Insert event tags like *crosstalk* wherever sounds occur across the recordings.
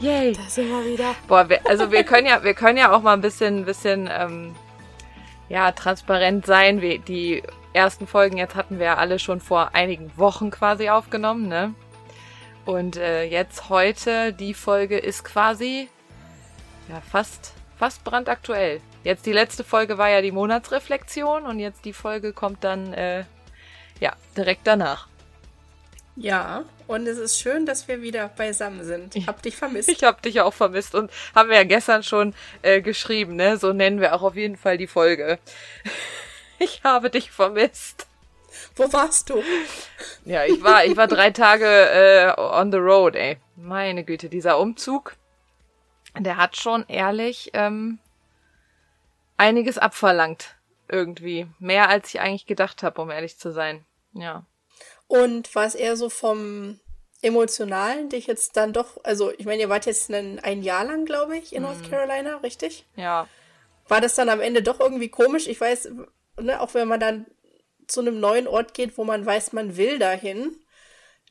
Yay. Da sind wir wieder. Boah, wir, also wir *laughs* können ja, wir können ja auch mal ein bisschen, bisschen, ähm, ja, transparent sein. Wir, die ersten Folgen jetzt hatten wir ja alle schon vor einigen Wochen quasi aufgenommen, ne? Und äh, jetzt heute, die Folge ist quasi ja fast fast brandaktuell. Jetzt die letzte Folge war ja die Monatsreflexion und jetzt die Folge kommt dann äh, ja direkt danach. Ja, und es ist schön, dass wir wieder beisammen sind. Ich hab dich vermisst. Ich hab dich auch vermisst und haben wir ja gestern schon äh, geschrieben, ne? So nennen wir auch auf jeden Fall die Folge. *laughs* Ich habe dich vermisst. Wo warst du? Ja, ich war, ich war drei Tage äh, on the road, ey. Meine Güte, dieser Umzug der hat schon ehrlich ähm, einiges abverlangt irgendwie. Mehr als ich eigentlich gedacht habe, um ehrlich zu sein. Ja. Und war es eher so vom Emotionalen, dich jetzt dann doch, also ich meine, ihr wart jetzt ein, ein Jahr lang, glaube ich, in mhm. North Carolina, richtig? Ja. War das dann am Ende doch irgendwie komisch? Ich weiß, ne, auch wenn man dann zu einem neuen Ort geht, wo man weiß, man will dahin,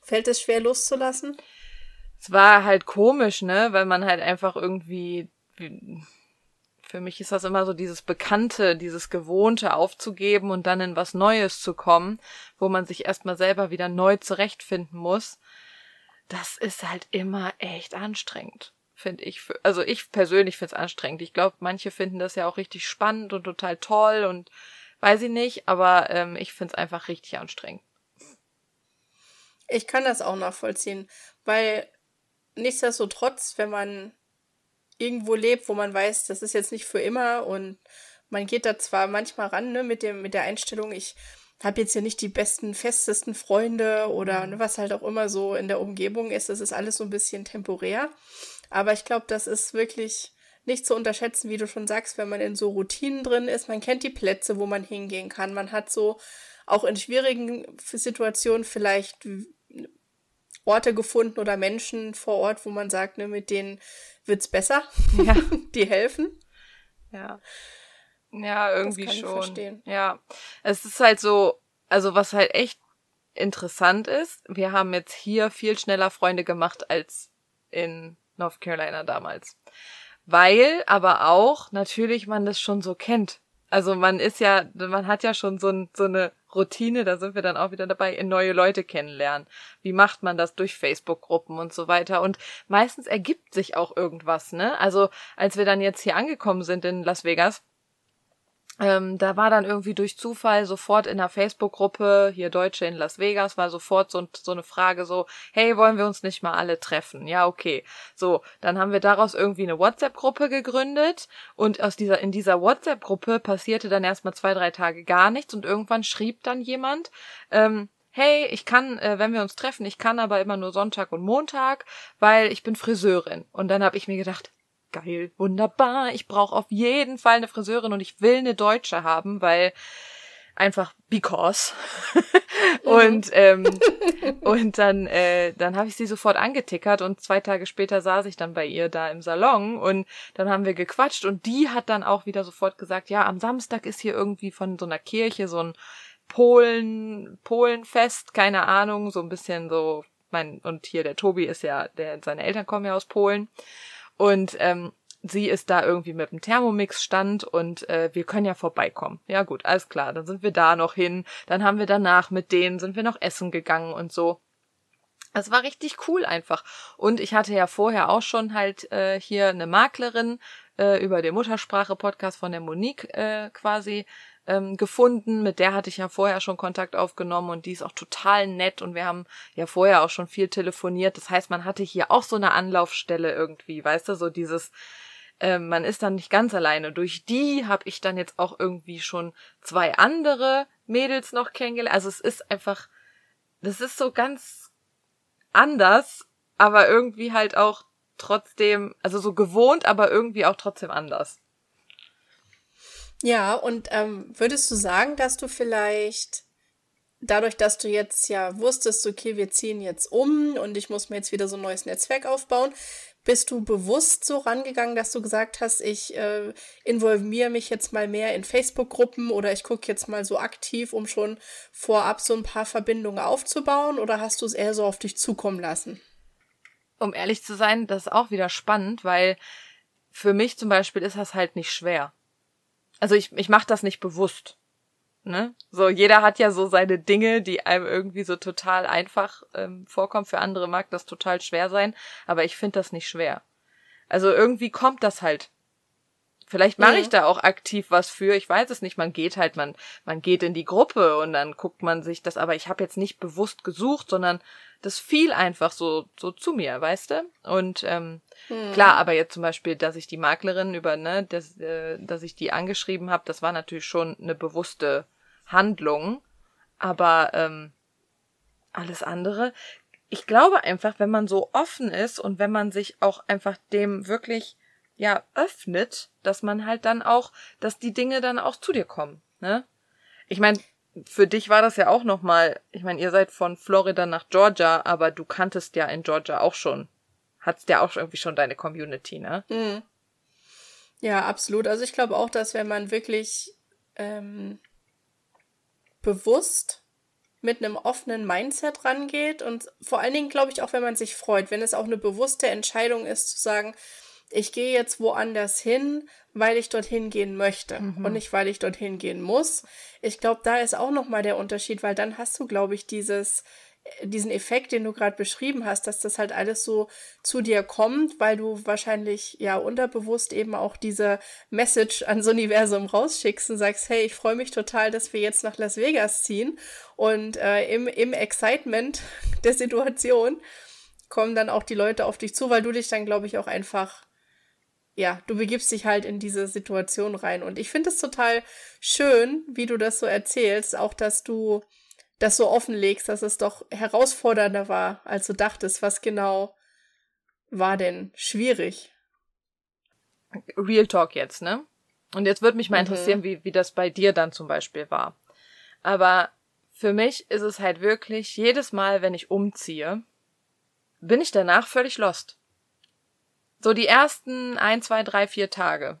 fällt es schwer loszulassen? es war halt komisch, ne, weil man halt einfach irgendwie, für mich ist das immer so dieses Bekannte, dieses Gewohnte aufzugeben und dann in was Neues zu kommen, wo man sich erstmal selber wieder neu zurechtfinden muss. Das ist halt immer echt anstrengend, finde ich. Also ich persönlich finde es anstrengend. Ich glaube, manche finden das ja auch richtig spannend und total toll und weiß ich nicht, aber ähm, ich finde es einfach richtig anstrengend. Ich kann das auch nachvollziehen, weil nichtsdestotrotz, wenn man irgendwo lebt, wo man weiß, das ist jetzt nicht für immer und man geht da zwar manchmal ran, ne, mit dem, mit der Einstellung, ich habe jetzt hier nicht die besten, festesten Freunde oder mhm. ne, was halt auch immer so in der Umgebung ist, das ist alles so ein bisschen temporär. Aber ich glaube, das ist wirklich nicht zu unterschätzen, wie du schon sagst, wenn man in so Routinen drin ist. Man kennt die Plätze, wo man hingehen kann. Man hat so auch in schwierigen Situationen vielleicht Orte gefunden oder Menschen vor Ort, wo man sagt, ne, mit denen wird's besser. Ja. *laughs* Die helfen. Ja. Ja, irgendwie schon. Ja. Es ist halt so, also was halt echt interessant ist, wir haben jetzt hier viel schneller Freunde gemacht als in North Carolina damals. Weil aber auch natürlich man das schon so kennt. Also man ist ja, man hat ja schon so, ein, so eine Routine, da sind wir dann auch wieder dabei, in neue Leute kennenlernen. Wie macht man das durch Facebook-Gruppen und so weiter? Und meistens ergibt sich auch irgendwas, ne? Also als wir dann jetzt hier angekommen sind in Las Vegas, ähm, da war dann irgendwie durch Zufall sofort in der Facebook-Gruppe, hier Deutsche in Las Vegas, war sofort so, so eine Frage so, hey, wollen wir uns nicht mal alle treffen? Ja, okay. So, dann haben wir daraus irgendwie eine WhatsApp-Gruppe gegründet und aus dieser, in dieser WhatsApp-Gruppe passierte dann erstmal zwei, drei Tage gar nichts und irgendwann schrieb dann jemand, ähm, hey, ich kann, äh, wenn wir uns treffen, ich kann aber immer nur Sonntag und Montag, weil ich bin Friseurin. Und dann habe ich mir gedacht, geil, wunderbar, ich brauche auf jeden Fall eine Friseurin und ich will eine Deutsche haben, weil einfach because. *laughs* und ähm, *laughs* und dann äh, dann habe ich sie sofort angetickert und zwei Tage später saß ich dann bei ihr da im Salon und dann haben wir gequatscht und die hat dann auch wieder sofort gesagt, ja, am Samstag ist hier irgendwie von so einer Kirche so ein Polen Polenfest, keine Ahnung, so ein bisschen so mein und hier der Tobi ist ja der seine Eltern kommen ja aus Polen und ähm, sie ist da irgendwie mit dem Thermomix-Stand und äh, wir können ja vorbeikommen. Ja gut, alles klar, dann sind wir da noch hin. Dann haben wir danach mit denen, sind wir noch essen gegangen und so. Es war richtig cool einfach. Und ich hatte ja vorher auch schon halt äh, hier eine Maklerin äh, über den Muttersprache-Podcast von der Monique äh, quasi ähm, gefunden. Mit der hatte ich ja vorher schon Kontakt aufgenommen und die ist auch total nett und wir haben ja vorher auch schon viel telefoniert. Das heißt, man hatte hier auch so eine Anlaufstelle irgendwie, weißt du, so dieses, äh, man ist dann nicht ganz alleine. Durch die habe ich dann jetzt auch irgendwie schon zwei andere Mädels noch kennengelernt. Also es ist einfach, das ist so ganz anders, aber irgendwie halt auch trotzdem, also so gewohnt, aber irgendwie auch trotzdem anders. Ja, und ähm, würdest du sagen, dass du vielleicht dadurch, dass du jetzt ja wusstest, okay, wir ziehen jetzt um und ich muss mir jetzt wieder so ein neues Netzwerk aufbauen, bist du bewusst so rangegangen, dass du gesagt hast, ich äh, involviere mich jetzt mal mehr in Facebook-Gruppen oder ich gucke jetzt mal so aktiv, um schon vorab so ein paar Verbindungen aufzubauen oder hast du es eher so auf dich zukommen lassen? Um ehrlich zu sein, das ist auch wieder spannend, weil für mich zum Beispiel ist das halt nicht schwer also ich, ich mache das nicht bewusst. Ne? So, jeder hat ja so seine Dinge, die einem irgendwie so total einfach ähm, vorkommen. Für andere mag das total schwer sein, aber ich finde das nicht schwer. Also irgendwie kommt das halt. Vielleicht mache ich da auch aktiv was für. Ich weiß es nicht. Man geht halt, man, man geht in die Gruppe und dann guckt man sich das. Aber ich habe jetzt nicht bewusst gesucht, sondern das fiel einfach so, so zu mir, weißt du? Und ähm, hm. klar, aber jetzt zum Beispiel, dass ich die Maklerin über, ne, dass, äh, dass ich die angeschrieben habe, das war natürlich schon eine bewusste Handlung. Aber ähm, alles andere, ich glaube einfach, wenn man so offen ist und wenn man sich auch einfach dem wirklich ja öffnet, dass man halt dann auch, dass die Dinge dann auch zu dir kommen, ne? Ich meine, für dich war das ja auch nochmal, ich meine, ihr seid von Florida nach Georgia, aber du kanntest ja in Georgia auch schon, hattest ja auch irgendwie schon deine Community, ne? Mhm. Ja, absolut. Also ich glaube auch, dass wenn man wirklich ähm, bewusst mit einem offenen Mindset rangeht und vor allen Dingen glaube ich auch, wenn man sich freut, wenn es auch eine bewusste Entscheidung ist zu sagen, ich gehe jetzt woanders hin, weil ich dorthin gehen möchte mhm. und nicht, weil ich dorthin gehen muss. Ich glaube, da ist auch nochmal der Unterschied, weil dann hast du, glaube ich, dieses, äh, diesen Effekt, den du gerade beschrieben hast, dass das halt alles so zu dir kommt, weil du wahrscheinlich ja unterbewusst eben auch diese Message ans Universum rausschickst und sagst, hey, ich freue mich total, dass wir jetzt nach Las Vegas ziehen und äh, im, im Excitement *laughs* der Situation kommen dann auch die Leute auf dich zu, weil du dich dann, glaube ich, auch einfach ja, du begibst dich halt in diese Situation rein. Und ich finde es total schön, wie du das so erzählst, auch dass du das so offenlegst, dass es doch herausfordernder war, als du dachtest. Was genau war denn schwierig? Real Talk jetzt, ne? Und jetzt würde mich mal mhm. interessieren, wie, wie das bei dir dann zum Beispiel war. Aber für mich ist es halt wirklich, jedes Mal, wenn ich umziehe, bin ich danach völlig lost. So die ersten ein, zwei, drei, vier Tage.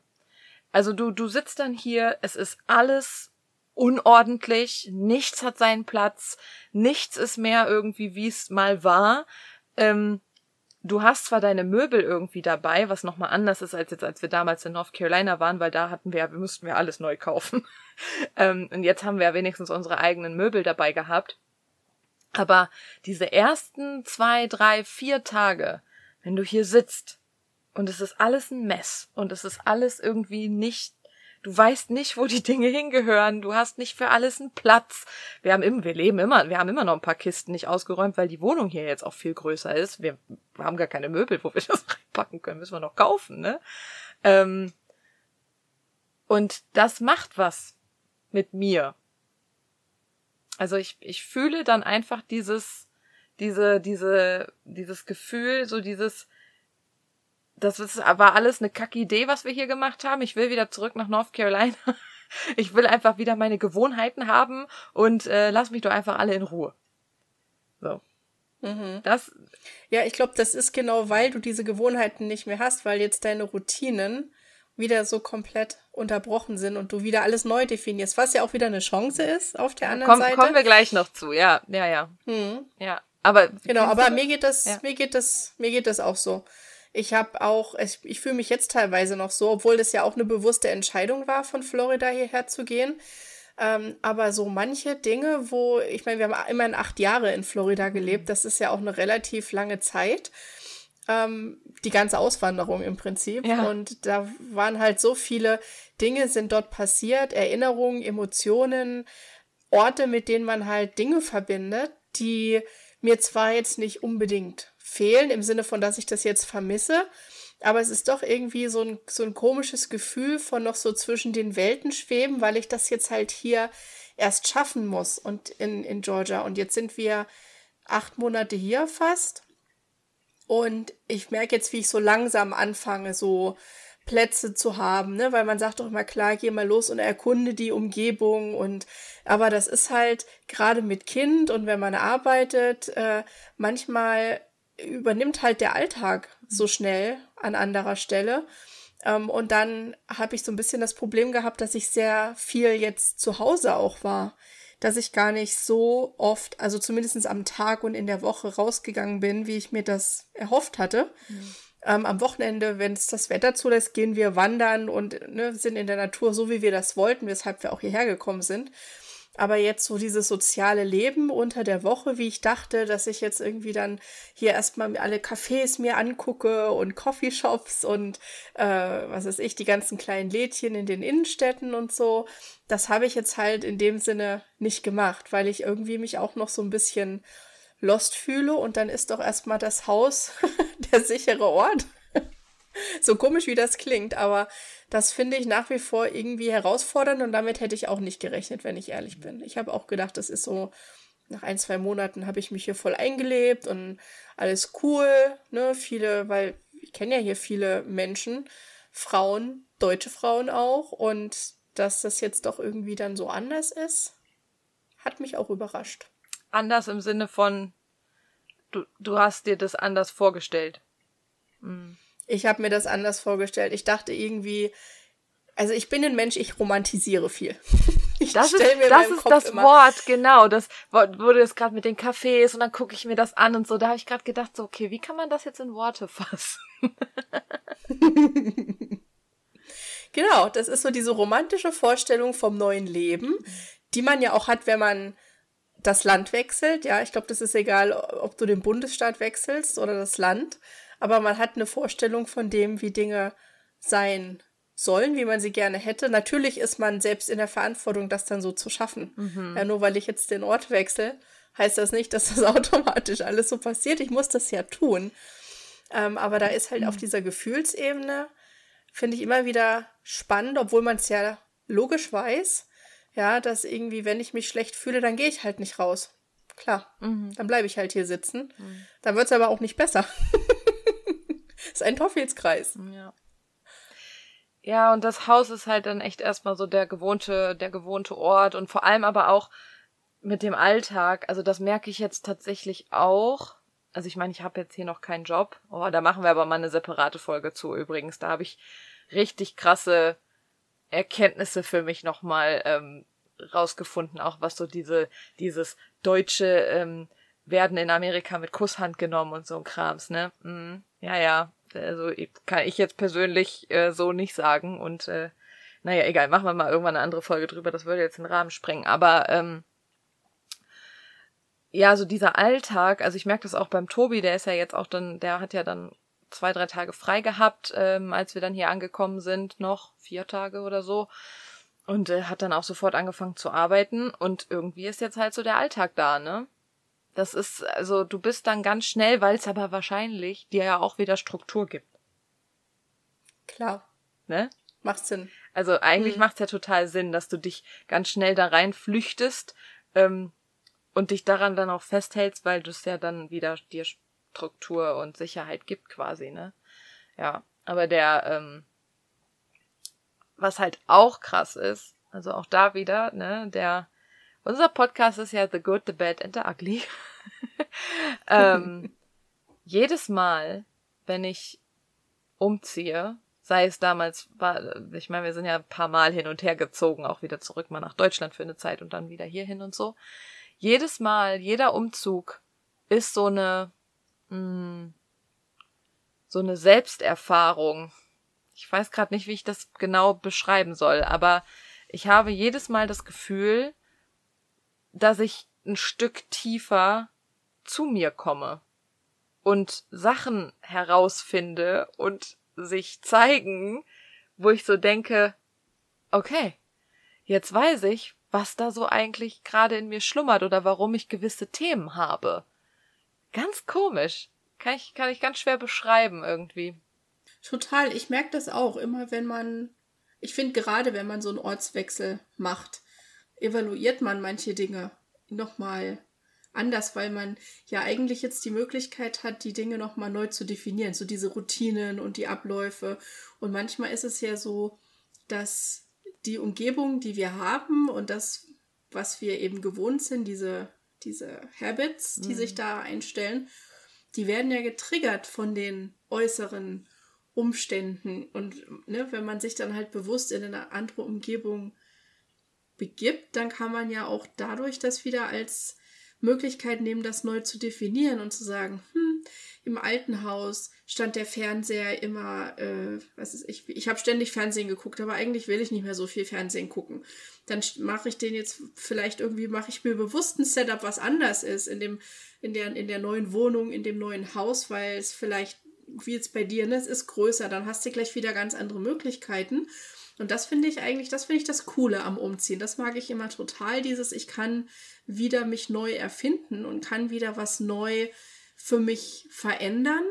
Also du, du sitzt dann hier, es ist alles unordentlich, nichts hat seinen Platz, nichts ist mehr irgendwie, wie es mal war. Ähm, du hast zwar deine Möbel irgendwie dabei, was nochmal anders ist als jetzt, als wir damals in North Carolina waren, weil da hatten wir, wir mussten wir alles neu kaufen. *laughs* ähm, und jetzt haben wir ja wenigstens unsere eigenen Möbel dabei gehabt. Aber diese ersten zwei, drei, vier Tage, wenn du hier sitzt und es ist alles ein Mess. Und es ist alles irgendwie nicht, du weißt nicht, wo die Dinge hingehören. Du hast nicht für alles einen Platz. Wir haben immer, wir leben immer, wir haben immer noch ein paar Kisten nicht ausgeräumt, weil die Wohnung hier jetzt auch viel größer ist. Wir haben gar keine Möbel, wo wir *laughs* das reinpacken können. Müssen wir noch kaufen, ne? Ähm, und das macht was mit mir. Also ich, ich fühle dann einfach dieses, diese, diese, dieses Gefühl, so dieses, das ist, war alles eine kacke Idee, was wir hier gemacht haben. Ich will wieder zurück nach North Carolina. *laughs* Ich will einfach wieder meine Gewohnheiten haben und äh, lass mich doch einfach alle in Ruhe. So. Mhm. Das. Ja, ich glaube, das ist genau, weil du diese Gewohnheiten nicht mehr hast, weil jetzt deine Routinen wieder so komplett unterbrochen sind und du wieder alles neu definierst, was ja auch wieder eine Chance ist auf der anderen Komm, Seite. Kommen wir gleich noch zu, ja, ja, ja. Mhm. Ja, aber. Genau, aber mir geht das, ja. mir geht das, mir geht das auch so. Ich habe auch, ich, ich fühle mich jetzt teilweise noch so, obwohl das ja auch eine bewusste Entscheidung war, von Florida hierher zu gehen. Ähm, aber so manche Dinge, wo, ich meine, wir haben immerhin acht Jahre in Florida gelebt, das ist ja auch eine relativ lange Zeit. Ähm, die ganze Auswanderung im Prinzip. Ja. Und da waren halt so viele Dinge sind dort passiert, Erinnerungen, Emotionen, Orte, mit denen man halt Dinge verbindet, die mir zwar jetzt nicht unbedingt fehlen, im Sinne von, dass ich das jetzt vermisse, aber es ist doch irgendwie so ein, so ein komisches Gefühl von noch so zwischen den Welten schweben, weil ich das jetzt halt hier erst schaffen muss und in, in Georgia. Und jetzt sind wir acht Monate hier fast. Und ich merke jetzt, wie ich so langsam anfange, so Plätze zu haben, ne? Weil man sagt doch immer, klar, geh mal los und erkunde die Umgebung und aber das ist halt gerade mit Kind und wenn man arbeitet, äh, manchmal übernimmt halt der Alltag so schnell an anderer Stelle. Ähm, und dann habe ich so ein bisschen das Problem gehabt, dass ich sehr viel jetzt zu Hause auch war. Dass ich gar nicht so oft, also zumindest am Tag und in der Woche rausgegangen bin, wie ich mir das erhofft hatte. Mhm. Ähm, am Wochenende, wenn es das Wetter zulässt, gehen wir wandern und ne, sind in der Natur so, wie wir das wollten, weshalb wir auch hierher gekommen sind. Aber jetzt so dieses soziale Leben unter der Woche, wie ich dachte, dass ich jetzt irgendwie dann hier erstmal alle Cafés mir angucke und Coffeeshops und äh, was weiß ich, die ganzen kleinen Lädchen in den Innenstädten und so, das habe ich jetzt halt in dem Sinne nicht gemacht, weil ich irgendwie mich auch noch so ein bisschen lost fühle und dann ist doch erstmal das Haus *laughs* der sichere Ort. *laughs* so komisch wie das klingt, aber das finde ich nach wie vor irgendwie herausfordernd und damit hätte ich auch nicht gerechnet, wenn ich ehrlich bin. Ich habe auch gedacht, das ist so, nach ein, zwei Monaten habe ich mich hier voll eingelebt und alles cool, ne, viele, weil ich kenne ja hier viele Menschen, Frauen, deutsche Frauen auch und dass das jetzt doch irgendwie dann so anders ist, hat mich auch überrascht. Anders im Sinne von, du, du hast dir das anders vorgestellt. Mhm. Ich habe mir das anders vorgestellt. Ich dachte irgendwie, also ich bin ein Mensch, ich romantisiere viel. *laughs* Ich das ist, das, ist das Wort, genau. Das wurde jetzt gerade mit den Cafés und dann gucke ich mir das an und so. Da habe ich gerade gedacht, so, okay, wie kann man das jetzt in Worte fassen? *laughs* genau, das ist so diese romantische Vorstellung vom neuen Leben, die man ja auch hat, wenn man das Land wechselt. Ja, ich glaube, das ist egal, ob du den Bundesstaat wechselst oder das Land aber man hat eine Vorstellung von dem, wie Dinge sein sollen, wie man sie gerne hätte. Natürlich ist man selbst in der Verantwortung, das dann so zu schaffen. Mhm. Ja, nur weil ich jetzt den Ort wechsle, heißt das nicht, dass das *laughs* automatisch alles so passiert. Ich muss das ja tun. Ähm, aber da ist halt mhm. auf dieser Gefühlsebene, finde ich immer wieder spannend, obwohl man es ja logisch weiß, ja, dass irgendwie, wenn ich mich schlecht fühle, dann gehe ich halt nicht raus. Klar, mhm. dann bleibe ich halt hier sitzen. Mhm. Dann wird es aber auch nicht besser. *laughs* ist ein Teufelskreis. Ja. Ja, und das Haus ist halt dann echt erstmal so der gewohnte, der gewohnte Ort und vor allem aber auch mit dem Alltag. Also das merke ich jetzt tatsächlich auch. Also ich meine, ich habe jetzt hier noch keinen Job. Oh, da machen wir aber mal eine separate Folge zu übrigens. Da habe ich richtig krasse Erkenntnisse für mich nochmal ähm, rausgefunden, auch was so diese, dieses deutsche ähm, werden in Amerika mit Kusshand genommen und so ein Krams, ne? Mm, ja, ja. Also kann ich jetzt persönlich äh, so nicht sagen. Und äh, naja, egal, machen wir mal irgendwann eine andere Folge drüber, das würde jetzt den Rahmen sprengen. Aber ähm, ja, so dieser Alltag, also ich merke das auch beim Tobi, der ist ja jetzt auch dann, der hat ja dann zwei, drei Tage frei gehabt, ähm, als wir dann hier angekommen sind, noch vier Tage oder so. Und äh, hat dann auch sofort angefangen zu arbeiten. Und irgendwie ist jetzt halt so der Alltag da, ne? Das ist, also du bist dann ganz schnell, weil es aber wahrscheinlich dir ja auch wieder Struktur gibt. Klar. Ne? Macht Sinn. Also eigentlich mhm. macht es ja total Sinn, dass du dich ganz schnell da rein flüchtest ähm, und dich daran dann auch festhältst, weil du es ja dann wieder dir Struktur und Sicherheit gibt quasi, ne? Ja, aber der, ähm, was halt auch krass ist, also auch da wieder, ne, der unser Podcast ist ja The Good, The Bad and The Ugly. *laughs* ähm, jedes Mal, wenn ich umziehe, sei es damals, war, ich meine, wir sind ja ein paar Mal hin und her gezogen, auch wieder zurück mal nach Deutschland für eine Zeit und dann wieder hierhin und so. Jedes Mal, jeder Umzug ist so eine, mh, hm, so eine Selbsterfahrung. Ich weiß gerade nicht, wie ich das genau beschreiben soll, aber ich habe jedes Mal das Gefühl, dass ich ein Stück tiefer zu mir komme und Sachen herausfinde und sich zeigen, wo ich so denke, okay, jetzt weiß ich, was da so eigentlich gerade in mir schlummert oder warum ich gewisse Themen habe. Ganz komisch. Kann ich, kann ich ganz schwer beschreiben irgendwie. Total. Ich merke das auch immer, wenn man, ich finde gerade, wenn man so einen Ortswechsel macht, evaluiert man manche Dinge nochmal anders, weil man ja eigentlich jetzt die Möglichkeit hat, die Dinge nochmal neu zu definieren, so diese Routinen und die Abläufe. Und manchmal ist es ja so, dass die Umgebung, die wir haben und das, was wir eben gewohnt sind, diese, diese Habits, die mhm. sich da einstellen, die werden ja getriggert von den äußeren Umständen. Und ne, wenn man sich dann halt bewusst in eine andere Umgebung begibt, dann kann man ja auch dadurch das wieder als Möglichkeit nehmen, das neu zu definieren und zu sagen, hm, im alten Haus stand der Fernseher immer, äh, was ist ich, ich habe ständig Fernsehen geguckt, aber eigentlich will ich nicht mehr so viel Fernsehen gucken. Dann mache ich den jetzt vielleicht irgendwie mache ich mir bewusst ein Setup, was anders ist in dem in der in der neuen Wohnung, in dem neuen Haus, weil es vielleicht wie jetzt bei dir, ne, es ist größer, dann hast du gleich wieder ganz andere Möglichkeiten. Und das finde ich eigentlich, das finde ich das Coole am Umziehen. Das mag ich immer total, dieses, ich kann wieder mich neu erfinden und kann wieder was neu für mich verändern,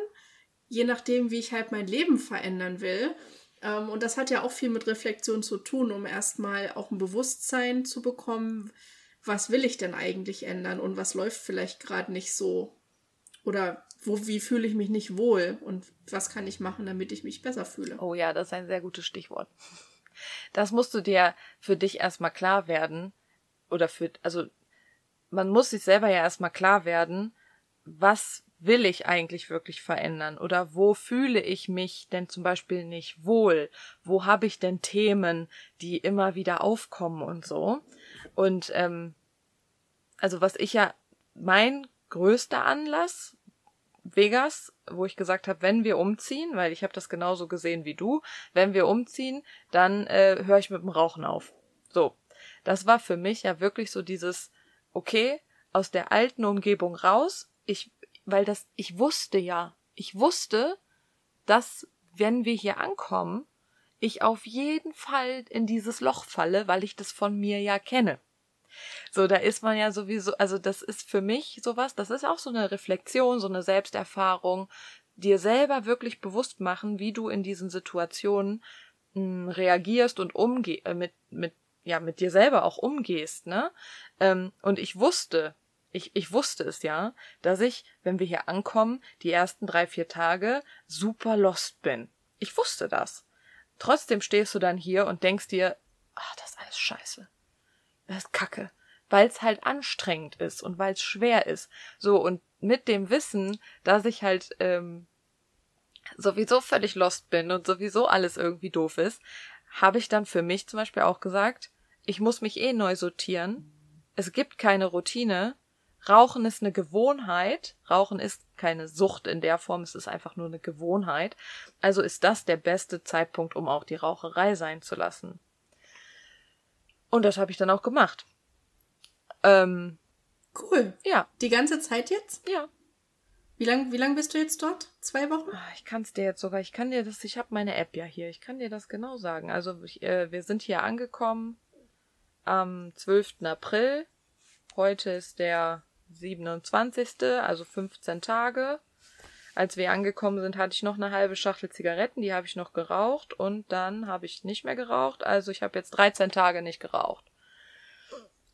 je nachdem, wie ich halt mein Leben verändern will. Ähm, und das hat ja auch viel mit Reflexion zu tun, um erstmal auch ein Bewusstsein zu bekommen, was will ich denn eigentlich ändern und was läuft vielleicht gerade nicht so. Oder wo, wie fühle ich mich nicht wohl und was kann ich machen, damit ich mich besser fühle. Oh ja, das ist ein sehr gutes Stichwort. Das musst du dir für dich erstmal klar werden. Oder für, also, man muss sich selber ja erstmal klar werden, was will ich eigentlich wirklich verändern? Oder wo fühle ich mich denn zum Beispiel nicht wohl? Wo habe ich denn Themen, die immer wieder aufkommen und so? Und ähm, also was ich ja, mein größter Anlass, Vegas, wo ich gesagt habe, wenn wir umziehen, weil ich habe das genauso gesehen wie du, wenn wir umziehen, dann äh, höre ich mit dem Rauchen auf. So, das war für mich ja wirklich so dieses, okay, aus der alten Umgebung raus, ich, weil das, ich wusste ja, ich wusste, dass wenn wir hier ankommen, ich auf jeden Fall in dieses Loch falle, weil ich das von mir ja kenne. So, da ist man ja sowieso, also das ist für mich sowas, das ist auch so eine Reflexion, so eine Selbsterfahrung, dir selber wirklich bewusst machen, wie du in diesen Situationen mh, hm, reagierst und umgeh äh, mit mit ja mit dir selber auch umgehst, ne? Ähm, und ich wusste, ich, ich wusste es ja, dass ich, wenn wir hier ankommen, die ersten drei, vier Tage super lost bin. Ich wusste das. Trotzdem stehst du dann hier und denkst dir, ach, das ist alles scheiße das ist Kacke, weil es halt anstrengend ist und weil es schwer ist. So und mit dem Wissen, dass ich halt ähm, sowieso völlig lost bin und sowieso alles irgendwie doof ist, habe ich dann für mich zum Beispiel auch gesagt, ich muss mich eh neu sortieren. Es gibt keine Routine. Rauchen ist eine Gewohnheit. Rauchen ist keine Sucht in der Form, es ist einfach nur eine Gewohnheit. Also ist das der beste Zeitpunkt, um auch die Raucherei sein zu lassen. Und das habe ich dann auch gemacht. Ähm, cool. Ja. Die ganze Zeit jetzt? Ja. Wie lang, wie lang bist du jetzt dort? Zwei Wochen? Ah, ich kann es dir jetzt sogar, ich kann dir das, ich habe meine App ja hier, ich kann dir das genau sagen. Also ich, äh, wir sind hier angekommen am 12. April. Heute ist der 27., also 15 Tage. Als wir angekommen sind, hatte ich noch eine halbe Schachtel Zigaretten, die habe ich noch geraucht und dann habe ich nicht mehr geraucht. Also ich habe jetzt 13 Tage nicht geraucht.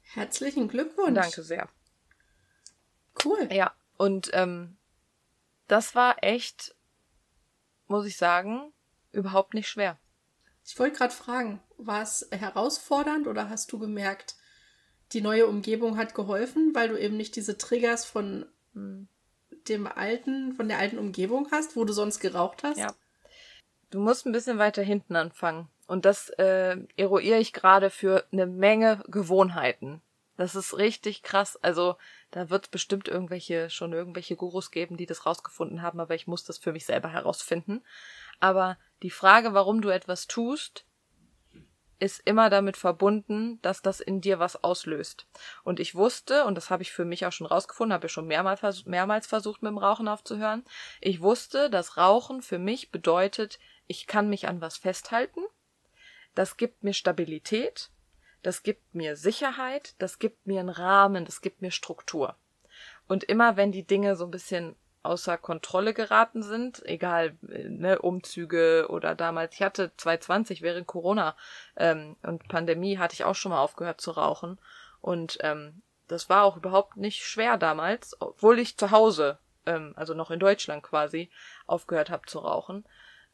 Herzlichen Glückwunsch. Danke sehr. Cool. Ja, und ähm, das war echt, muss ich sagen, überhaupt nicht schwer. Ich wollte gerade fragen, war es herausfordernd oder hast du gemerkt, die neue Umgebung hat geholfen, weil du eben nicht diese Triggers von hm dem alten, von der alten Umgebung hast, wo du sonst geraucht hast? Ja. Du musst ein bisschen weiter hinten anfangen. Und das äh, eruiere ich gerade für eine Menge Gewohnheiten. Das ist richtig krass. Also da wird es bestimmt irgendwelche, schon irgendwelche Gurus geben, die das rausgefunden haben, aber ich muss das für mich selber herausfinden. Aber die Frage, warum du etwas tust, ist immer damit verbunden, dass das in dir was auslöst. Und ich wusste, und das habe ich für mich auch schon rausgefunden, habe ich schon mehrmals, mehrmals versucht, mit dem Rauchen aufzuhören, ich wusste, dass Rauchen für mich bedeutet, ich kann mich an was festhalten, das gibt mir Stabilität, das gibt mir Sicherheit, das gibt mir einen Rahmen, das gibt mir Struktur. Und immer wenn die Dinge so ein bisschen außer Kontrolle geraten sind, egal, ne, Umzüge oder damals, ich hatte 2020 während Corona ähm, und Pandemie hatte ich auch schon mal aufgehört zu rauchen und ähm, das war auch überhaupt nicht schwer damals, obwohl ich zu Hause, ähm, also noch in Deutschland quasi, aufgehört habe zu rauchen.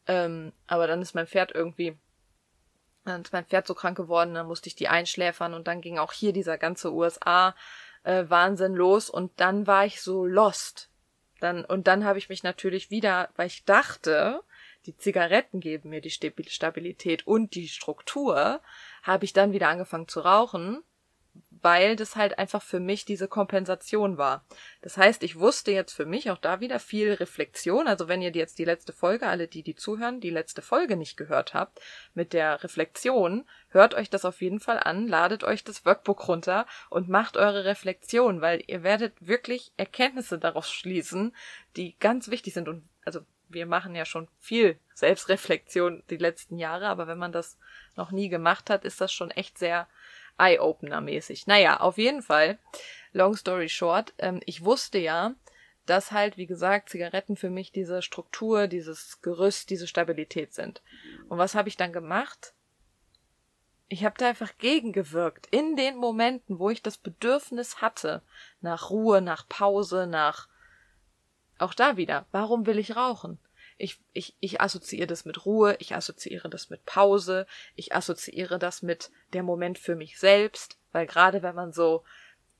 Ähm, aber dann ist mein Pferd irgendwie, dann ist mein Pferd so krank geworden, dann musste ich die einschläfern und dann ging auch hier dieser ganze USA äh, Wahnsinn los und dann war ich so lost dann, und dann habe ich mich natürlich wieder, weil ich dachte, die Zigaretten geben mir die Stabilität und die Struktur, habe ich dann wieder angefangen zu rauchen weil das halt einfach für mich diese Kompensation war. Das heißt, ich wusste jetzt für mich auch da wieder viel Reflexion. Also wenn ihr jetzt die letzte Folge, alle die, die zuhören, die letzte Folge nicht gehört habt, mit der Reflexion, hört euch das auf jeden Fall an, ladet euch das Workbook runter und macht eure Reflexion, weil ihr werdet wirklich Erkenntnisse daraus schließen, die ganz wichtig sind und also wir machen ja schon viel Selbstreflexion die letzten Jahre, aber wenn man das noch nie gemacht hat, ist das schon echt sehr Eye-Opener-mäßig. Naja, auf jeden Fall, long story short, ähm, ich wusste ja, dass halt, wie gesagt, Zigaretten für mich diese Struktur, dieses Gerüst, diese Stabilität sind. Und was habe ich dann gemacht? Ich habe da einfach gegengewirkt. In den Momenten, wo ich das Bedürfnis hatte, nach Ruhe, nach Pause, nach auch da wieder, warum will ich rauchen? Ich, ich, ich assoziiere das mit Ruhe, ich assoziiere das mit Pause, ich assoziiere das mit der Moment für mich selbst, weil gerade wenn man so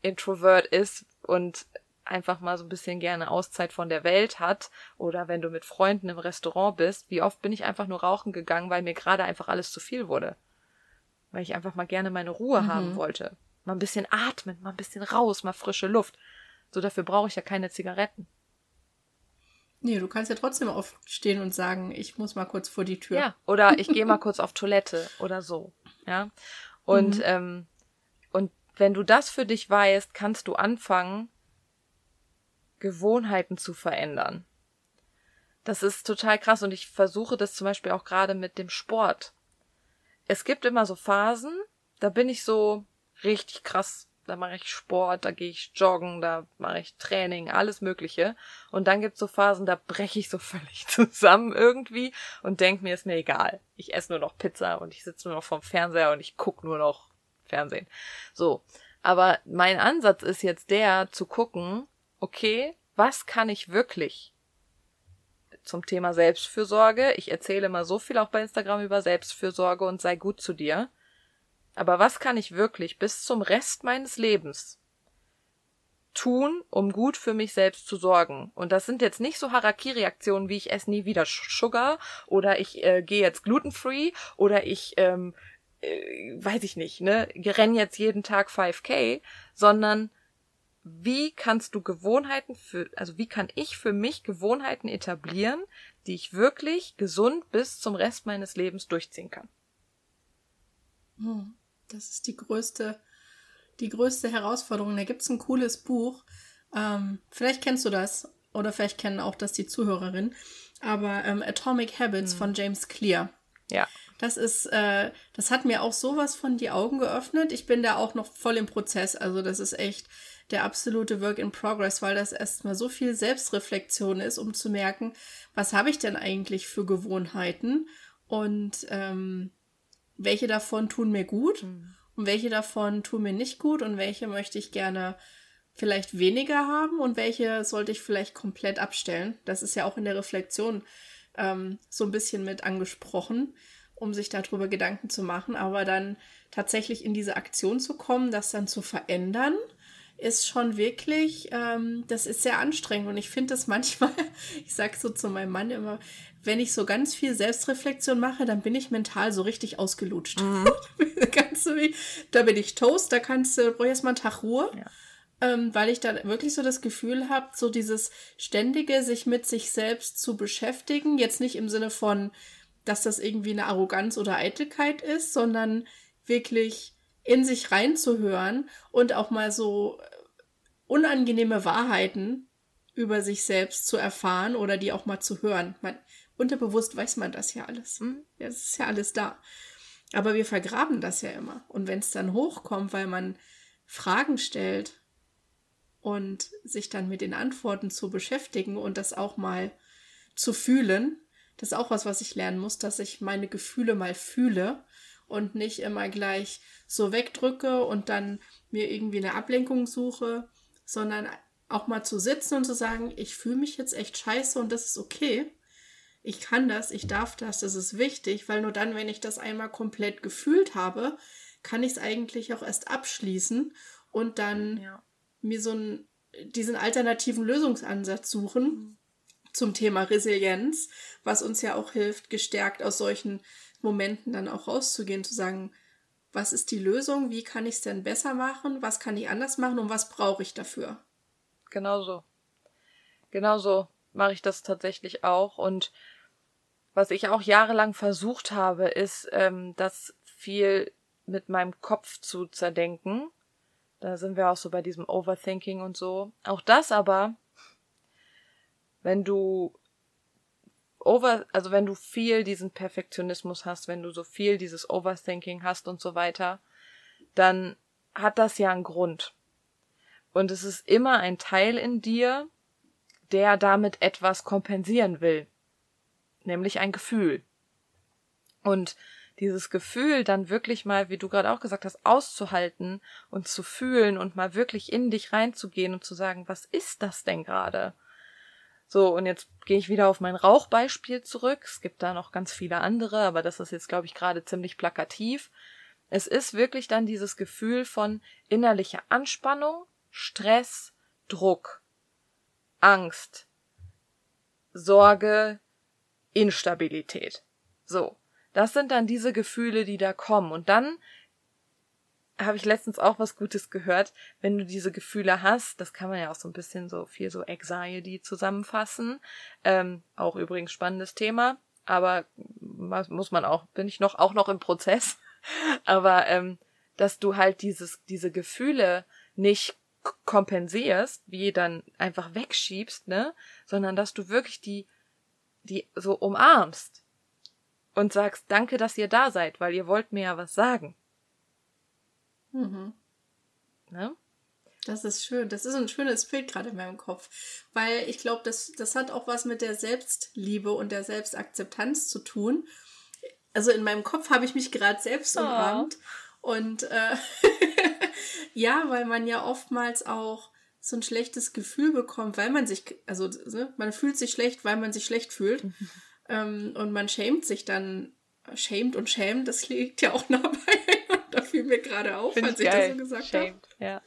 introvert ist und einfach mal so ein bisschen gerne Auszeit von der Welt hat oder wenn du mit Freunden im Restaurant bist, wie oft bin ich einfach nur rauchen gegangen, weil mir gerade einfach alles zu viel wurde. Weil ich einfach mal gerne meine Ruhe mhm. haben wollte. Mal ein bisschen atmen, mal ein bisschen raus, mal frische Luft. So dafür brauche ich ja keine Zigaretten. Nee, du kannst ja trotzdem aufstehen und sagen, ich muss mal kurz vor die Tür. Ja, oder ich gehe mal kurz auf Toilette oder so. Ja. Und, mhm. ähm, und wenn du das für dich weißt, kannst du anfangen, Gewohnheiten zu verändern. Das ist total krass und ich versuche das zum Beispiel auch gerade mit dem Sport. Es gibt immer so Phasen, da bin ich so richtig krass da mache ich Sport, da gehe ich joggen, da mache ich Training, alles Mögliche. Und dann gibt's so Phasen, da breche ich so *laughs* völlig zusammen irgendwie und denk mir, ist mir egal. Ich esse nur noch Pizza und ich sitze nur noch vorm Fernseher und ich gucke nur noch Fernsehen. So. Aber mein Ansatz ist jetzt der, zu gucken, okay, was kann ich wirklich? Zum Thema Selbstfürsorge. Ich erzähle mal so viel auch bei Instagram über Selbstfürsorge und sei gut zu dir. Aber was kann ich wirklich bis zum Rest meines Lebens tun, um gut für mich selbst zu sorgen? Und das sind jetzt nicht so Harakiri-Aktionen wie ich esse nie wieder Sugar oder ich äh, gehe jetzt glutenfree oder ich ähm, äh, weiß ich nicht, ne, renn jetzt jeden Tag 5K, sondern wie kannst du Gewohnheiten für, also wie kann ich für mich Gewohnheiten etablieren, die ich wirklich gesund bis zum Rest meines Lebens durchziehen kann? Hm. Das ist die größte, die größte Herausforderung. Da gibt es ein cooles Buch. Ähm, vielleicht kennst du das oder vielleicht kennen auch das die Zuhörerin. Aber ähm, Atomic Habits mhm. von James Clear. Ja. Das ist, äh, das hat mir auch sowas von die Augen geöffnet. Ich bin da auch noch voll im Prozess. Also das ist echt der absolute Work in Progress, weil das erstmal so viel Selbstreflexion ist, um zu merken, was habe ich denn eigentlich für Gewohnheiten und ähm, welche davon tun mir gut mhm. und welche davon tun mir nicht gut und welche möchte ich gerne vielleicht weniger haben und welche sollte ich vielleicht komplett abstellen. Das ist ja auch in der Reflexion ähm, so ein bisschen mit angesprochen, um sich darüber Gedanken zu machen, aber dann tatsächlich in diese Aktion zu kommen, das dann zu verändern ist schon wirklich, ähm, das ist sehr anstrengend und ich finde das manchmal, *laughs* ich sage so zu meinem Mann immer, wenn ich so ganz viel Selbstreflexion mache, dann bin ich mental so richtig ausgelutscht. Mhm. *laughs* da bin ich Toast, da kannst du, brauch erstmal einen Tag Ruhe. Ja. Ähm, weil ich da wirklich so das Gefühl habe, so dieses ständige sich mit sich selbst zu beschäftigen, jetzt nicht im Sinne von dass das irgendwie eine Arroganz oder Eitelkeit ist, sondern wirklich in sich reinzuhören und auch mal so unangenehme Wahrheiten über sich selbst zu erfahren oder die auch mal zu hören. Man, unterbewusst weiß man das ja alles. Es ist ja alles da. Aber wir vergraben das ja immer. Und wenn es dann hochkommt, weil man Fragen stellt und sich dann mit den Antworten zu beschäftigen und das auch mal zu fühlen, das ist auch was, was ich lernen muss, dass ich meine Gefühle mal fühle und nicht immer gleich so wegdrücke und dann mir irgendwie eine Ablenkung suche, sondern auch mal zu sitzen und zu sagen, ich fühle mich jetzt echt scheiße und das ist okay. Ich kann das, ich darf das, das ist wichtig, weil nur dann, wenn ich das einmal komplett gefühlt habe, kann ich es eigentlich auch erst abschließen und dann ja. mir so einen, diesen alternativen Lösungsansatz suchen, mhm zum Thema Resilienz, was uns ja auch hilft, gestärkt aus solchen Momenten dann auch rauszugehen, zu sagen, was ist die Lösung, wie kann ich es denn besser machen, was kann ich anders machen und was brauche ich dafür. Genau so. Genau so mache ich das tatsächlich auch. Und was ich auch jahrelang versucht habe, ist, ähm, das viel mit meinem Kopf zu zerdenken. Da sind wir auch so bei diesem Overthinking und so. Auch das aber wenn du over, also wenn du viel diesen Perfektionismus hast, wenn du so viel dieses Overthinking hast und so weiter, dann hat das ja einen Grund. Und es ist immer ein Teil in dir, der damit etwas kompensieren will. Nämlich ein Gefühl. Und dieses Gefühl dann wirklich mal, wie du gerade auch gesagt hast, auszuhalten und zu fühlen und mal wirklich in dich reinzugehen und zu sagen, was ist das denn gerade? So, und jetzt gehe ich wieder auf mein Rauchbeispiel zurück. Es gibt da noch ganz viele andere, aber das ist jetzt, glaube ich, gerade ziemlich plakativ. Es ist wirklich dann dieses Gefühl von innerlicher Anspannung, Stress, Druck, Angst, Sorge, Instabilität. So. Das sind dann diese Gefühle, die da kommen. Und dann habe ich letztens auch was Gutes gehört, wenn du diese Gefühle hast, das kann man ja auch so ein bisschen so viel so Anxiety zusammenfassen. Ähm, auch übrigens spannendes Thema, aber muss man auch, bin ich noch auch noch im Prozess. *laughs* aber ähm, dass du halt dieses diese Gefühle nicht kompensierst, wie dann einfach wegschiebst, ne, sondern dass du wirklich die die so umarmst und sagst, danke, dass ihr da seid, weil ihr wollt mir ja was sagen. Mhm. Ne? Das ist schön. Das ist ein schönes Bild gerade in meinem Kopf. Weil ich glaube, das, das hat auch was mit der Selbstliebe und der Selbstakzeptanz zu tun. Also in meinem Kopf habe ich mich gerade selbst oh. umarmt. Und äh, *laughs* ja, weil man ja oftmals auch so ein schlechtes Gefühl bekommt, weil man sich, also ne, man fühlt sich schlecht, weil man sich schlecht fühlt. ähm, und man schämt sich dann, schämt und schämt, das liegt ja auch *laughs* nah bei fiel mir gerade auf, Find als ich, ich das so gesagt habe. Ja.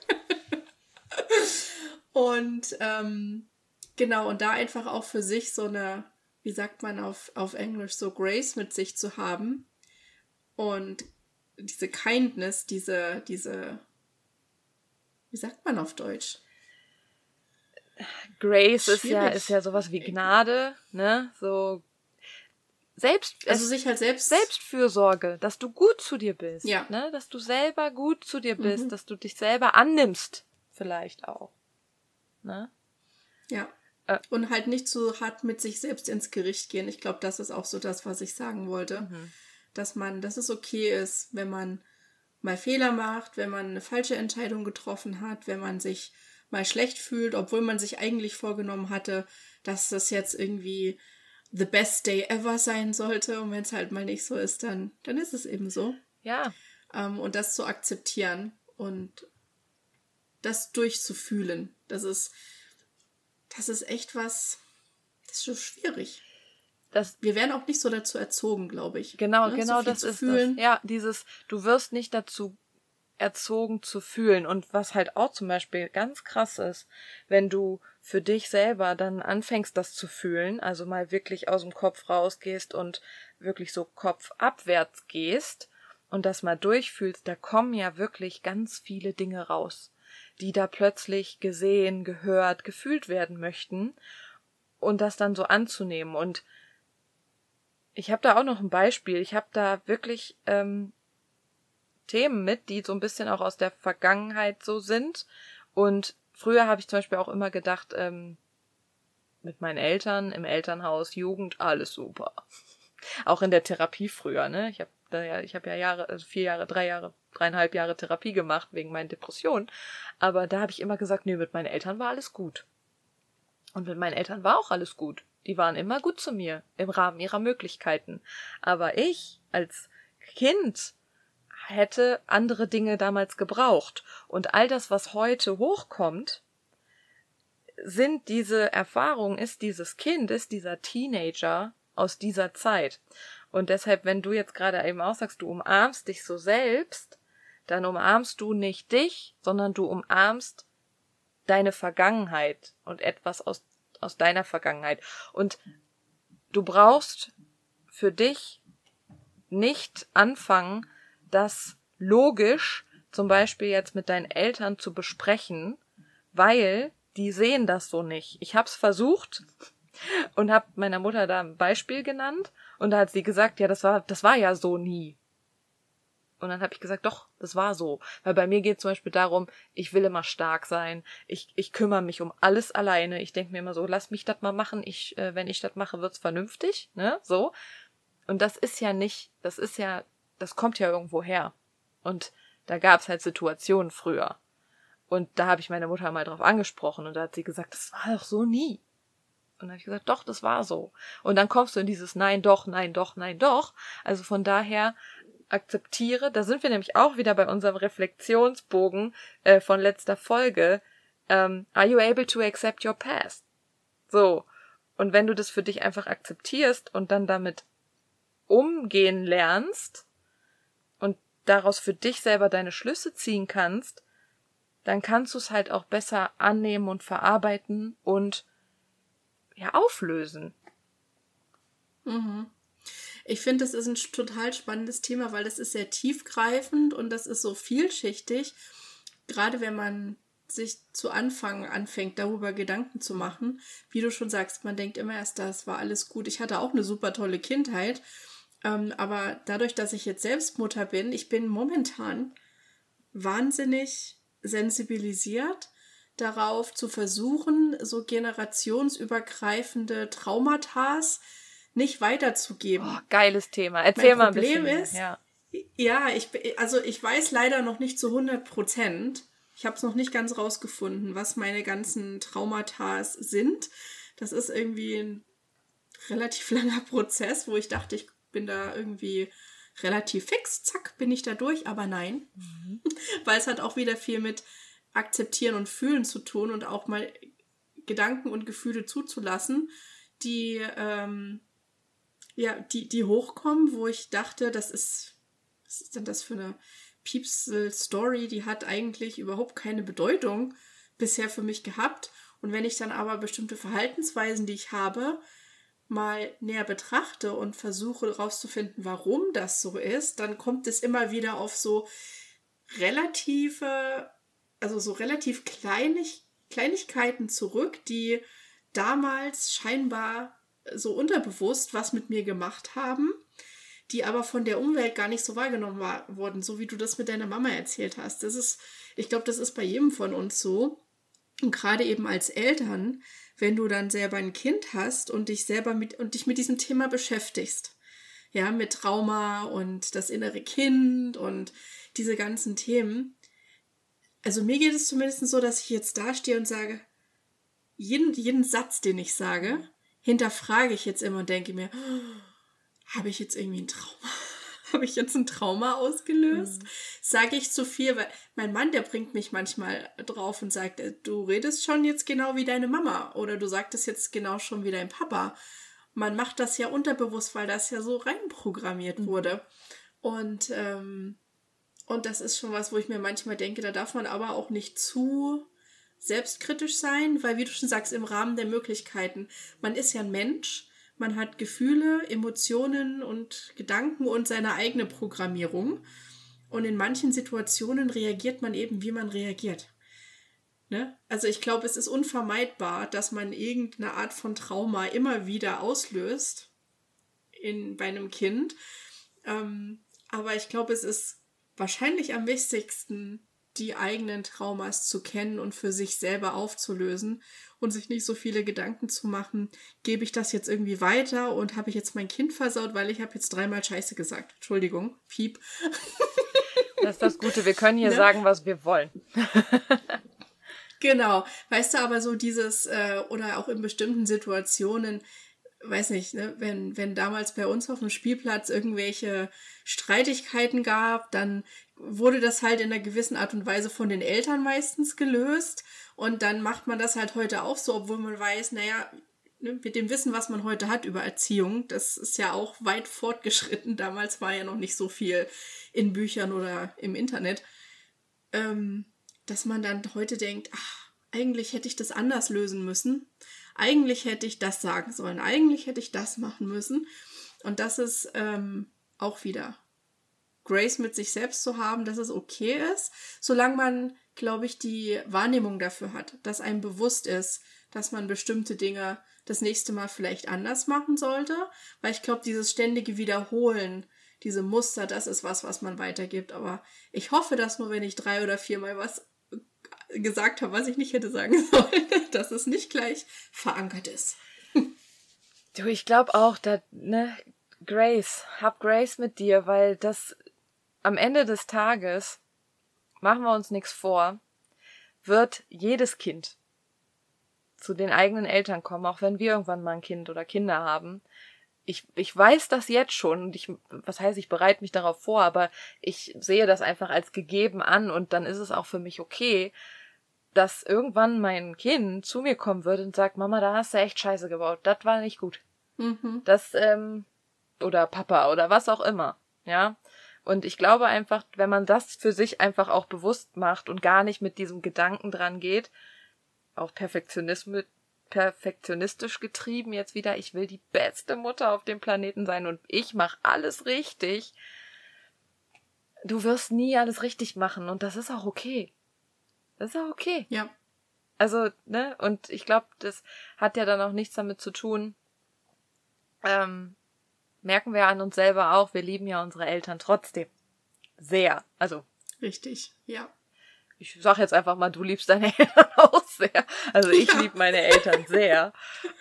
*laughs* und ähm, genau, und da einfach auch für sich so eine, wie sagt man auf, auf Englisch, so Grace mit sich zu haben. Und diese Kindness, diese, diese, wie sagt man auf Deutsch? Grace ist ja, ist ja sowas wie Gnade, ne? So selbst, also sich halt selbst Selbstfürsorge, dass du gut zu dir bist, ja. ne, dass du selber gut zu dir bist, mhm. dass du dich selber annimmst, vielleicht auch, ne? Ja. Äh. Und halt nicht so hart mit sich selbst ins Gericht gehen. Ich glaube, das ist auch so das, was ich sagen wollte, mhm. dass man, dass es okay ist, wenn man mal Fehler macht, wenn man eine falsche Entscheidung getroffen hat, wenn man sich mal schlecht fühlt, obwohl man sich eigentlich vorgenommen hatte, dass das jetzt irgendwie the best day ever sein sollte. Und wenn es halt mal nicht so ist, dann, dann ist es eben so. Ja. Ähm, und das zu akzeptieren und das durchzufühlen, das ist, das ist echt was, das ist so schwierig. Das, wir werden auch nicht so dazu erzogen, glaube ich. Genau, ne? genau so das ist fühlen. das. Ja, dieses, du wirst nicht dazu erzogen zu fühlen. Und was halt auch zum Beispiel ganz krass ist, wenn du für dich selber dann anfängst, das zu fühlen, also mal wirklich aus dem Kopf rausgehst und wirklich so kopfabwärts gehst und das mal durchfühlst, da kommen ja wirklich ganz viele Dinge raus, die da plötzlich gesehen, gehört, gefühlt werden möchten und das dann so anzunehmen und ich habe da auch noch ein Beispiel. Ich habe da wirklich ähm, Themen mit, die so ein bisschen auch aus der Vergangenheit so sind. Und früher habe ich zum Beispiel auch immer gedacht, ähm, mit meinen Eltern im Elternhaus, Jugend, alles super. Auch in der Therapie früher, ne? Ich habe ja, ich habe ja Jahre, also vier Jahre, drei Jahre, dreieinhalb Jahre Therapie gemacht wegen meinen Depressionen. Aber da habe ich immer gesagt, nö, mit meinen Eltern war alles gut. Und mit meinen Eltern war auch alles gut. Die waren immer gut zu mir, im Rahmen ihrer Möglichkeiten. Aber ich, als Kind, hätte andere Dinge damals gebraucht. Und all das, was heute hochkommt, sind diese Erfahrungen, ist dieses Kind, ist dieser Teenager aus dieser Zeit. Und deshalb, wenn du jetzt gerade eben auch sagst, du umarmst dich so selbst, dann umarmst du nicht dich, sondern du umarmst deine Vergangenheit und etwas aus aus deiner Vergangenheit. Und du brauchst für dich nicht anfangen, das logisch zum Beispiel jetzt mit deinen Eltern zu besprechen, weil die sehen das so nicht. Ich hab's versucht und hab meiner Mutter da ein Beispiel genannt und da hat sie gesagt, ja, das war, das war ja so nie. Und dann habe ich gesagt, doch, das war so. Weil bei mir geht zum Beispiel darum, ich will immer stark sein. Ich, ich kümmere mich um alles alleine. Ich denke mir immer so, lass mich das mal machen. Ich, äh, wenn ich das mache, wird's vernünftig. Ne? So. Und das ist ja nicht, das ist ja, das kommt ja irgendwo her. Und da gab's halt Situationen früher. Und da habe ich meine Mutter mal drauf angesprochen und da hat sie gesagt, das war doch so nie. Und dann habe ich gesagt, doch, das war so. Und dann kommst du in dieses Nein, doch, nein, doch, nein, doch. Also von daher akzeptiere, da sind wir nämlich auch wieder bei unserem Reflexionsbogen äh, von letzter Folge. Ähm, are you able to accept your past? So. Und wenn du das für dich einfach akzeptierst und dann damit umgehen lernst daraus für dich selber deine Schlüsse ziehen kannst, dann kannst du es halt auch besser annehmen und verarbeiten und ja auflösen. Mhm. Ich finde, das ist ein total spannendes Thema, weil das ist sehr tiefgreifend und das ist so vielschichtig. Gerade wenn man sich zu Anfang anfängt, darüber Gedanken zu machen. Wie du schon sagst, man denkt immer erst, das war alles gut. Ich hatte auch eine super tolle Kindheit. Ähm, aber dadurch, dass ich jetzt selbst Mutter bin, ich bin momentan wahnsinnig sensibilisiert darauf zu versuchen, so generationsübergreifende Traumata nicht weiterzugeben. Oh, geiles Thema. Erzähl mein mal ein bisschen. Problem ist, ja. ja, ich, also ich weiß leider noch nicht zu 100 Prozent. Ich habe es noch nicht ganz rausgefunden, was meine ganzen Traumata sind. Das ist irgendwie ein relativ *laughs* langer Prozess, wo ich dachte, ich bin da irgendwie relativ fix, zack, bin ich da durch, aber nein. Mhm. *laughs* Weil es hat auch wieder viel mit Akzeptieren und Fühlen zu tun und auch mal Gedanken und Gefühle zuzulassen, die ähm, ja, die, die hochkommen, wo ich dachte, das ist, was ist denn das für eine Pieps-Story, die hat eigentlich überhaupt keine Bedeutung bisher für mich gehabt. Und wenn ich dann aber bestimmte Verhaltensweisen, die ich habe, mal näher betrachte und versuche herauszufinden, warum das so ist, dann kommt es immer wieder auf so relative, also so relativ kleinig, Kleinigkeiten zurück, die damals scheinbar so unterbewusst was mit mir gemacht haben, die aber von der Umwelt gar nicht so wahrgenommen war, wurden, so wie du das mit deiner Mama erzählt hast. Das ist, ich glaube, das ist bei jedem von uns so. Und gerade eben als Eltern, wenn du dann selber ein Kind hast und dich selber mit und dich mit diesem Thema beschäftigst. Ja, mit Trauma und das innere Kind und diese ganzen Themen. Also mir geht es zumindest so, dass ich jetzt da stehe und sage, jeden, jeden Satz, den ich sage, hinterfrage ich jetzt immer und denke mir, oh, habe ich jetzt irgendwie ein Trauma? Habe ich jetzt ein Trauma ausgelöst? Mhm. Sage ich zu viel, weil mein Mann, der bringt mich manchmal drauf und sagt, äh, du redest schon jetzt genau wie deine Mama oder du sagtest jetzt genau schon wie dein Papa. Man macht das ja unterbewusst, weil das ja so reinprogrammiert mhm. wurde. Und, ähm, und das ist schon was, wo ich mir manchmal denke, da darf man aber auch nicht zu selbstkritisch sein, weil wie du schon sagst, im Rahmen der Möglichkeiten. Man ist ja ein Mensch, man hat Gefühle, Emotionen und Gedanken und seine eigene Programmierung. Und in manchen Situationen reagiert man eben, wie man reagiert. Ne? Also ich glaube, es ist unvermeidbar, dass man irgendeine Art von Trauma immer wieder auslöst. in, bei einem Kind. Ähm, aber ich glaube, es ist wahrscheinlich am wichtigsten, die eigenen Traumas zu kennen und für sich selber aufzulösen und sich nicht so viele Gedanken zu machen, gebe ich das jetzt irgendwie weiter und habe ich jetzt mein Kind versaut, weil ich habe jetzt dreimal Scheiße gesagt. Entschuldigung, Piep. Das ist das Gute, wir können hier *laughs* ne? sagen, was wir wollen. genau, weißt du, aber so dieses, äh, oder auch in bestimmten Situationen, weiß nicht, ne, wenn, wenn damals bei uns auf dem Spielplatz irgendwelche Streitigkeiten gab, dann wurde das halt in einer gewissen Art und Weise von den Eltern meistens gelöst. Und dann macht man das halt heute auch so, obwohl man weiß, naja, ne, mit dem Wissen, was man heute hat über Erziehung, das ist ja auch weit fortgeschritten. Damals war ja noch nicht so viel in Büchern oder im Internet, ähm, dass man dann heute denkt, ach, eigentlich hätte ich das anders lösen müssen. Eigentlich hätte ich das sagen sollen. Eigentlich hätte ich das machen müssen. Und das ist ähm, auch wieder Grace mit sich selbst zu haben, dass es okay ist, solange man, glaube ich, die Wahrnehmung dafür hat, dass einem bewusst ist, dass man bestimmte Dinge das nächste Mal vielleicht anders machen sollte, weil ich glaube, dieses ständige Wiederholen, diese Muster, das ist was, was man weitergibt. Aber ich hoffe, dass nur wenn ich drei oder viermal was gesagt habe, was ich nicht hätte sagen *laughs* sollen, dass es nicht gleich verankert ist. Du, ich glaube auch, da, ne, Grace, hab Grace mit dir, weil das am Ende des Tages, machen wir uns nichts vor, wird jedes Kind zu den eigenen Eltern kommen, auch wenn wir irgendwann mal ein Kind oder Kinder haben. Ich, ich weiß das jetzt schon und ich, was heißt, ich bereite mich darauf vor, aber ich sehe das einfach als gegeben an und dann ist es auch für mich okay, dass irgendwann mein Kind zu mir kommen wird und sagt, Mama, da hast du echt Scheiße gebaut, das war nicht gut. Mhm. Das, ähm, oder Papa oder was auch immer, ja. Und ich glaube einfach, wenn man das für sich einfach auch bewusst macht und gar nicht mit diesem Gedanken dran geht, auch Perfektionismus, perfektionistisch getrieben jetzt wieder, ich will die beste Mutter auf dem Planeten sein und ich mache alles richtig. Du wirst nie alles richtig machen und das ist auch okay. Das ist auch okay. Ja. Also, ne, und ich glaube, das hat ja dann auch nichts damit zu tun, ähm, merken wir an uns selber auch, wir lieben ja unsere Eltern trotzdem. Sehr. Also. Richtig, ja. Ich sag jetzt einfach mal, du liebst deine *laughs* Eltern auch sehr. Also ich ja. liebe meine Eltern sehr.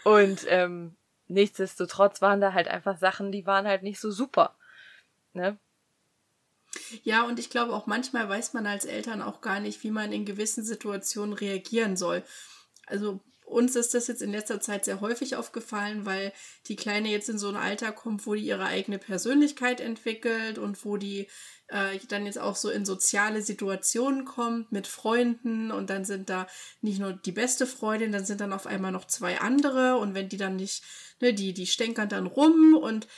Und ähm, nichtsdestotrotz waren da halt einfach Sachen, die waren halt nicht so super. Ne? Ja, und ich glaube auch manchmal weiß man als Eltern auch gar nicht, wie man in gewissen Situationen reagieren soll. Also uns ist das jetzt in letzter Zeit sehr häufig aufgefallen, weil die Kleine jetzt in so ein Alter kommt, wo die ihre eigene Persönlichkeit entwickelt und wo die äh, dann jetzt auch so in soziale Situationen kommt mit Freunden und dann sind da nicht nur die beste Freundin, dann sind dann auf einmal noch zwei andere und wenn die dann nicht, ne, die, die stänkern dann rum und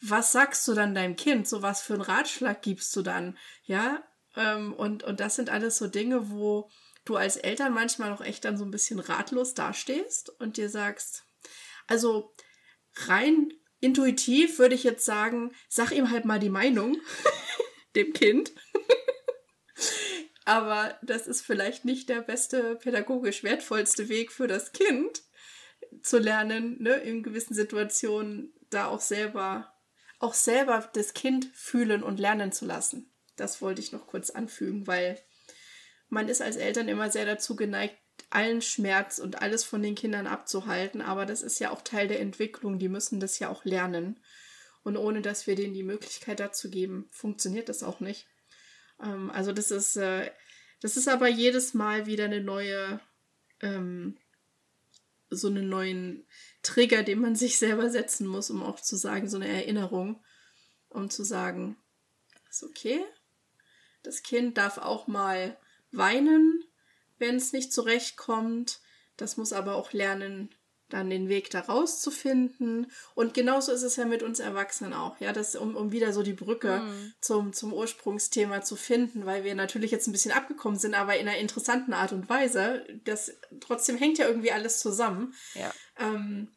was sagst du dann deinem Kind? So was für einen Ratschlag gibst du dann? Ja, ähm, und, und das sind alles so Dinge, wo du als Eltern manchmal noch echt dann so ein bisschen ratlos dastehst und dir sagst, also rein intuitiv würde ich jetzt sagen, sag ihm halt mal die Meinung, *laughs* dem Kind. *laughs* Aber das ist vielleicht nicht der beste, pädagogisch wertvollste Weg für das Kind, zu lernen, ne, in gewissen Situationen da auch selber, auch selber das Kind fühlen und lernen zu lassen. Das wollte ich noch kurz anfügen, weil man ist als Eltern immer sehr dazu geneigt, allen Schmerz und alles von den Kindern abzuhalten, aber das ist ja auch Teil der Entwicklung, die müssen das ja auch lernen. Und ohne dass wir denen die Möglichkeit dazu geben, funktioniert das auch nicht. Ähm, also das ist, äh, das ist aber jedes Mal wieder eine neue, ähm, so einen neuen Trigger, den man sich selber setzen muss, um auch zu sagen, so eine Erinnerung, um zu sagen, ist okay. Das Kind darf auch mal weinen, wenn es nicht zurechtkommt. Das muss aber auch lernen, dann den Weg da rauszufinden. Und genauso ist es ja mit uns Erwachsenen auch, ja, das, um, um wieder so die Brücke mhm. zum, zum Ursprungsthema zu finden, weil wir natürlich jetzt ein bisschen abgekommen sind, aber in einer interessanten Art und Weise. Das trotzdem hängt ja irgendwie alles zusammen. Ja. Ähm,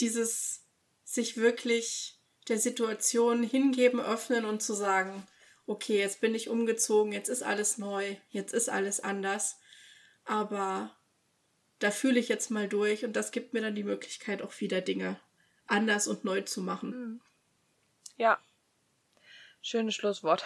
dieses sich wirklich der Situation hingeben, öffnen und zu sagen, okay, jetzt bin ich umgezogen, jetzt ist alles neu, jetzt ist alles anders. Aber da fühle ich jetzt mal durch und das gibt mir dann die Möglichkeit, auch wieder Dinge anders und neu zu machen. Hm. Ja. Schönes Schlusswort.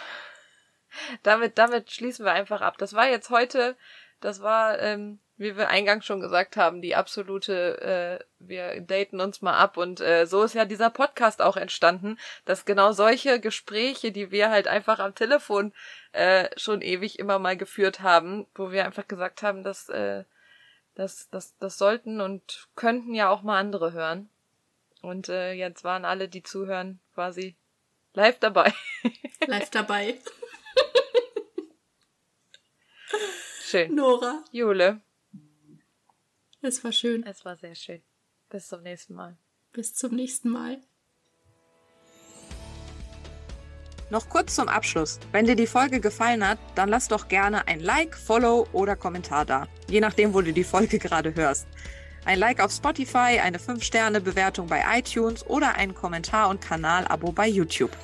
damit, damit schließen wir einfach ab. Das war jetzt heute, das war, ähm, wie wir eingangs schon gesagt haben, die absolute, äh, wir daten uns mal ab und äh, so ist ja dieser Podcast auch entstanden, dass genau solche Gespräche, die wir halt einfach am Telefon äh, schon ewig immer mal geführt haben, wo wir einfach gesagt haben, dass äh, das, das, das sollten und könnten ja auch mal andere hören. Und äh, jetzt waren alle, die zuhören, quasi live dabei. *laughs* live dabei. Schön. Nora. Jule. Es war schön. Es war sehr schön. Bis zum nächsten Mal. Bis zum nächsten Mal. Noch kurz zum Abschluss. Wenn dir die Folge gefallen hat, dann lass doch gerne ein Like, Follow oder Kommentar da. Je nachdem, wo du die Folge *laughs* gerade hörst. Ein Like auf Spotify, eine 5-Sterne-Bewertung bei iTunes oder ein Kommentar und Kanalabo bei YouTube.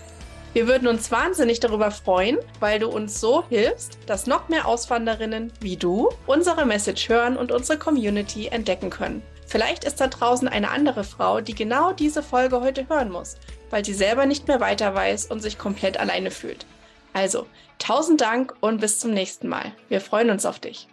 Wir würden uns wahnsinnig darüber freuen, weil du uns so hilfst, dass noch mehr Auswanderinnen wie du unsere Message hören und unsere Community entdecken können. Vielleicht ist da draußen eine andere Frau, die genau diese Folge heute hören muss, weil sie selber nicht mehr weiter weiß und sich komplett alleine fühlt. Also, tausend Dank und bis zum nächsten Mal. Wir freuen uns auf dich.